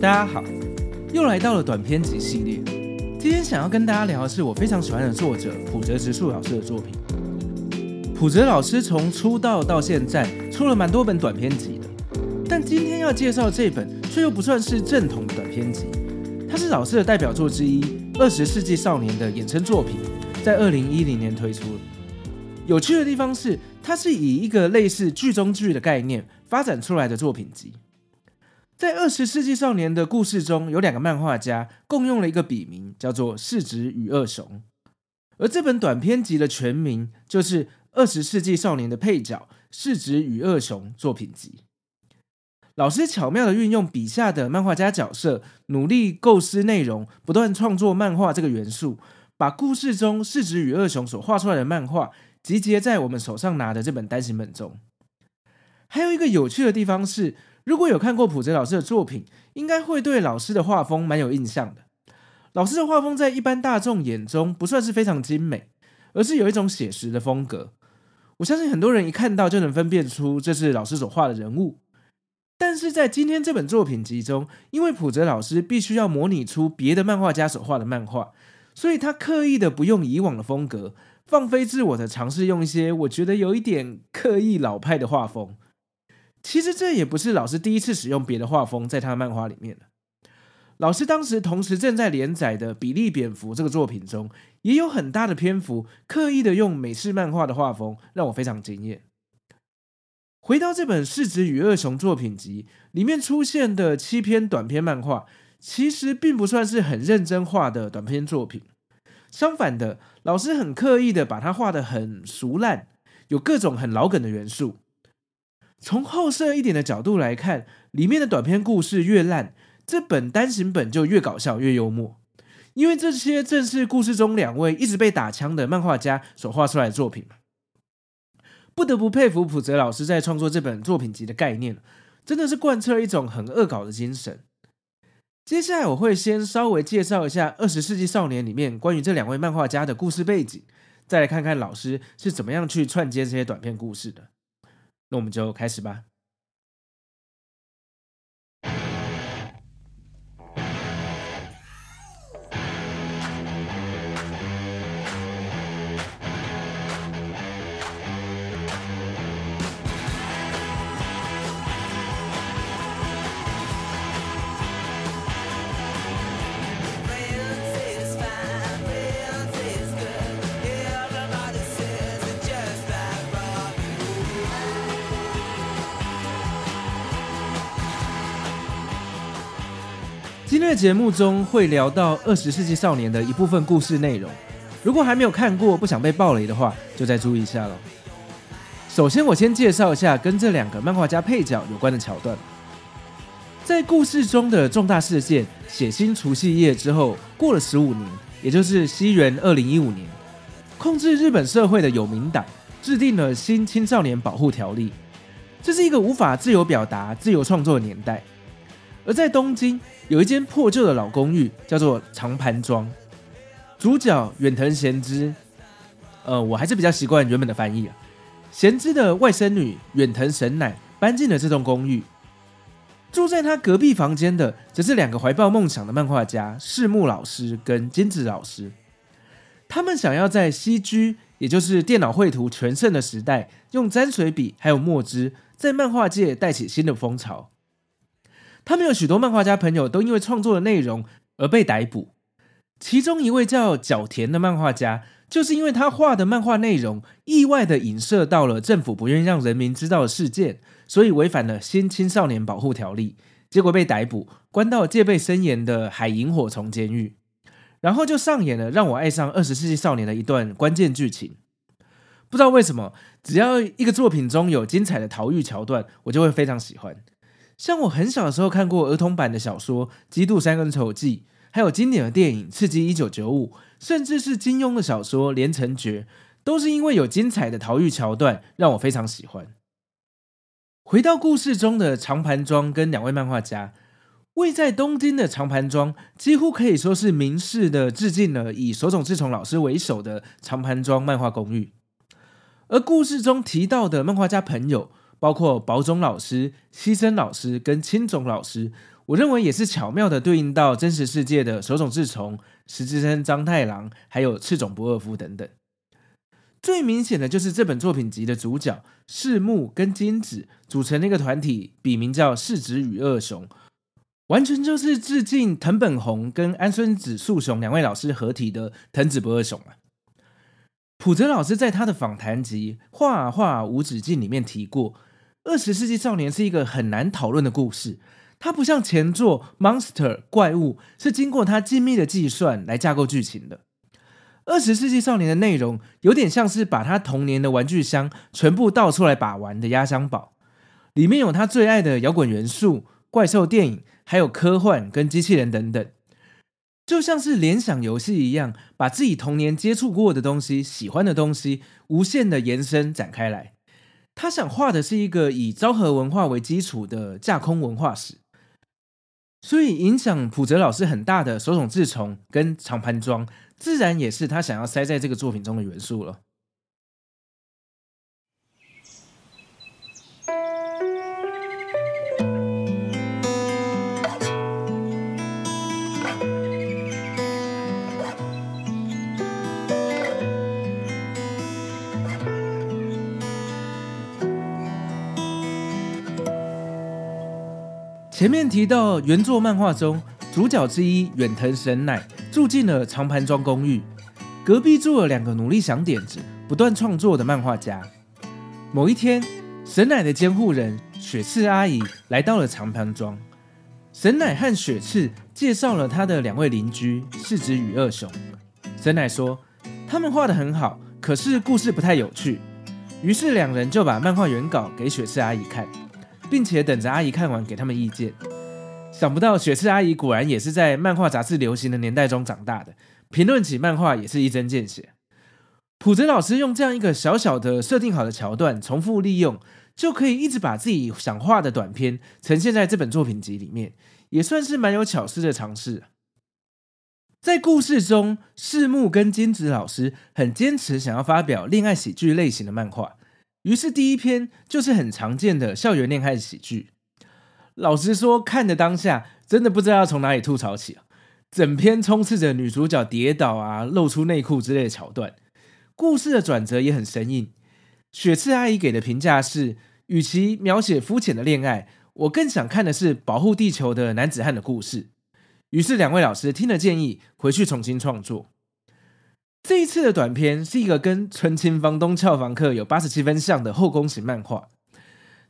大家好，又来到了短篇集系列。今天想要跟大家聊的是我非常喜欢的作者浦泽直树老师的作品。浦泽老师从出道到现在出了蛮多本短篇集的，但今天要介绍这本却又不算是正统的短篇集。它是老师的代表作之一，《二十世纪少年》的衍生作品，在二零一零年推出。有趣的地方是，它是以一个类似剧中剧的概念发展出来的作品集。在二十世纪少年的故事中，有两个漫画家共用了一个笔名，叫做柿子与二雄。而这本短篇集的全名就是《二十世纪少年》的配角柿子与二雄作品集。老师巧妙地运用笔下的漫画家角色，努力构思内容，不断创作漫画这个元素，把故事中柿子与二雄所画出来的漫画集结在我们手上拿的这本单行本中。还有一个有趣的地方是，如果有看过浦泽老师的作品，应该会对老师的画风蛮有印象的。老师的画风在一般大众眼中不算是非常精美，而是有一种写实的风格。我相信很多人一看到就能分辨出这是老师所画的人物。但是在今天这本作品集中，因为浦泽老师必须要模拟出别的漫画家所画的漫画，所以他刻意的不用以往的风格，放飞自我的尝试用一些我觉得有一点刻意老派的画风。其实这也不是老师第一次使用别的画风在他的漫画里面了。老师当时同时正在连载的《比利蝙蝠》这个作品中，也有很大的篇幅刻意的用美式漫画的画风，让我非常惊艳。回到这本《柿子与二雄》作品集里面出现的七篇短篇漫画，其实并不算是很认真画的短篇作品。相反的，老师很刻意的把它画得很俗烂，有各种很老梗的元素。从后设一点的角度来看，里面的短篇故事越烂，这本单行本就越搞笑、越幽默。因为这些正是故事中两位一直被打枪的漫画家所画出来的作品。不得不佩服普泽老师在创作这本作品集的概念，真的是贯彻一种很恶搞的精神。接下来我会先稍微介绍一下《二十世纪少年》里面关于这两位漫画家的故事背景，再来看看老师是怎么样去串接这些短篇故事的。那我们就开始吧。今天的节目中会聊到《二十世纪少年》的一部分故事内容。如果还没有看过，不想被暴雷的话，就再注意一下喽。首先，我先介绍一下跟这两个漫画家配角有关的桥段。在故事中的重大事件——血腥除夕夜之后，过了十五年，也就是西元二零一五年，控制日本社会的有明党制定了新青少年保护条例。这是一个无法自由表达、自由创作的年代。而在东京，有一间破旧的老公寓，叫做长盘庄。主角远藤贤之，呃，我还是比较习惯原本的翻译啊。贤之的外甥女远藤神乃搬进了这栋公寓，住在他隔壁房间的，则是两个怀抱梦想的漫画家赤木老师跟金子老师。他们想要在西居也就是电脑绘图全盛的时代，用沾水笔还有墨汁，在漫画界带起新的风潮。他们有许多漫画家朋友都因为创作的内容而被逮捕，其中一位叫角田的漫画家，就是因为他画的漫画内容意外的影射到了政府不愿意让人民知道的事件，所以违反了新青少年保护条例，结果被逮捕，关到戒备森严的海萤火虫监狱。然后就上演了让我爱上二十世纪少年的一段关键剧情。不知道为什么，只要一个作品中有精彩的逃狱桥段，我就会非常喜欢。像我很小的时候看过儿童版的小说《基督山恩仇记》，还有经典的电影《刺激一九九五》，甚至是金庸的小说《连城诀》，都是因为有精彩的逃狱桥段，让我非常喜欢。回到故事中的长盘庄跟两位漫画家。位在东京的长盘庄几乎可以说是明示的致敬了以手冢治虫老师为首的长盘庄漫画公寓，而故事中提到的漫画家朋友，包括宝冢老师、西森老师跟青冢老师，我认为也是巧妙的对应到真实世界的手冢治虫、石之森章太郎，还有赤冢不二夫等等。最明显的就是这本作品集的主角世木跟金子组成的一个团体，笔名叫世子与二雄。完全就是致敬藤本弘跟安孙子素雄两位老师合体的藤子不二雄啊。浦泽老师在他的访谈集《画画无止境》里面提过，二十世纪少年是一个很难讨论的故事。它不像前作《Monster》怪物是经过他精密的计算来架构剧情的。二十世纪少年的内容有点像是把他童年的玩具箱全部倒出来把玩的压箱宝，里面有他最爱的摇滚元素、怪兽电影。还有科幻跟机器人等等，就像是联想游戏一样，把自己童年接触过的东西、喜欢的东西，无限的延伸展开来。他想画的是一个以昭和文化为基础的架空文化史，所以影响浦泽老师很大的手冢治虫跟长盘庄，自然也是他想要塞在这个作品中的元素了。前面提到原作漫画中主角之一远藤神乃住进了长盘庄公寓，隔壁住了两个努力想点子、不断创作的漫画家。某一天，神乃的监护人雪次阿姨来到了长盘庄，神乃和雪次介绍了他的两位邻居柿子与二雄。神乃说他们画得很好，可是故事不太有趣，于是两人就把漫画原稿给雪次阿姨看。并且等着阿姨看完给他们意见。想不到雪次阿姨果然也是在漫画杂志流行的年代中长大的，评论起漫画也是一针见血。浦泽老师用这样一个小小的设定好的桥段重复利用，就可以一直把自己想画的短篇呈现在这本作品集里面，也算是蛮有巧思的尝试。在故事中，柿木跟金子老师很坚持想要发表恋爱喜剧类型的漫画。于是第一篇就是很常见的校园恋爱喜剧。老实说，看的当下真的不知道要从哪里吐槽起啊！整篇充斥着女主角跌倒啊、露出内裤之类的桥段，故事的转折也很生硬。雪次阿姨给的评价是：与其描写肤浅的恋爱，我更想看的是保护地球的男子汉的故事。于是两位老师听了建议，回去重新创作。这一次的短片是一个跟《纯情房东俏房客》有八十七分像的后宫型漫画。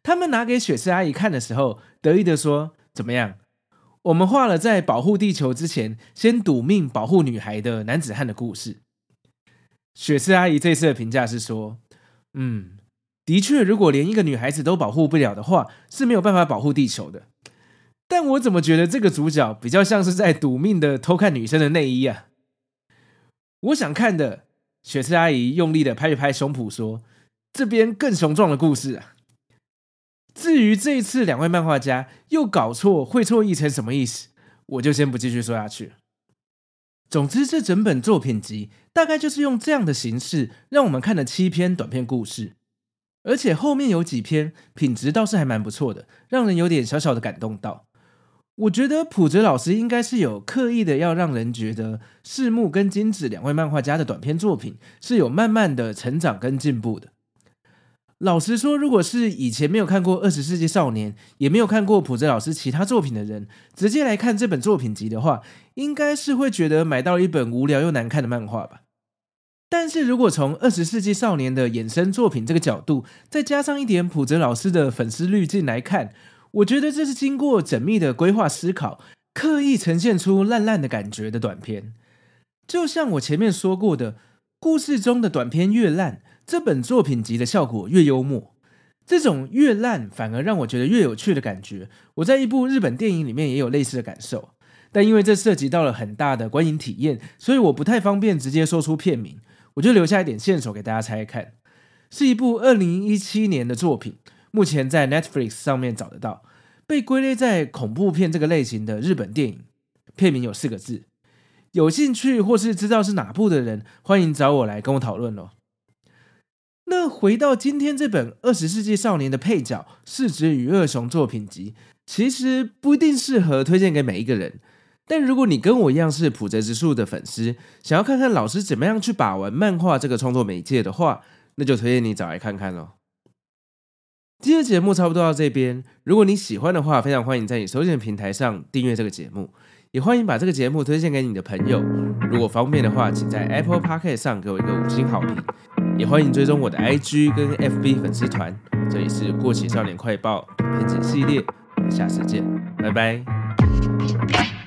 他们拿给雪次阿姨看的时候，得意地说：“怎么样？我们画了在保护地球之前先赌命保护女孩的男子汉的故事。”雪次阿姨这次的评价是说：“嗯，的确，如果连一个女孩子都保护不了的话，是没有办法保护地球的。但我怎么觉得这个主角比较像是在赌命的偷看女生的内衣啊？”我想看的，雪次阿姨用力的拍一拍胸脯说：“这边更雄壮的故事啊。”至于这一次两位漫画家又搞错会错译成什么意思，我就先不继续说下去。总之，这整本作品集大概就是用这样的形式让我们看了七篇短篇故事，而且后面有几篇品质倒是还蛮不错的，让人有点小小的感动到。我觉得浦泽老师应该是有刻意的要让人觉得赤木跟金子两位漫画家的短篇作品是有慢慢的成长跟进步的。老实说，如果是以前没有看过《二十世纪少年》，也没有看过浦泽老师其他作品的人，直接来看这本作品集的话，应该是会觉得买到一本无聊又难看的漫画吧。但是如果从《二十世纪少年》的衍生作品这个角度，再加上一点浦泽老师的粉丝滤镜来看，我觉得这是经过缜密的规划思考，刻意呈现出烂烂的感觉的短片。就像我前面说过的，故事中的短片越烂，这本作品集的效果越幽默。这种越烂反而让我觉得越有趣的感觉。我在一部日本电影里面也有类似的感受，但因为这涉及到了很大的观影体验，所以我不太方便直接说出片名，我就留下一点线索给大家猜看。是一部二零一七年的作品。目前在 Netflix 上面找得到，被归类在恐怖片这个类型的日本电影，片名有四个字。有兴趣或是知道是哪部的人，欢迎找我来跟我讨论喽。那回到今天这本《二十世纪少年》的配角柿子与二雄作品集，其实不一定适合推荐给每一个人。但如果你跟我一样是浦泽直树的粉丝，想要看看老师怎么样去把玩漫画这个创作媒介的话，那就推荐你找来看看喽。今天的节目差不多到这边，如果你喜欢的话，非常欢迎在你收听的平台上订阅这个节目，也欢迎把这个节目推荐给你的朋友。如果方便的话，请在 Apple Podcast 上给我一个五星好评，也欢迎追踪我的 IG 跟 FB 粉丝团。这里是过期少年快报短篇集系列，我们下次见，拜拜。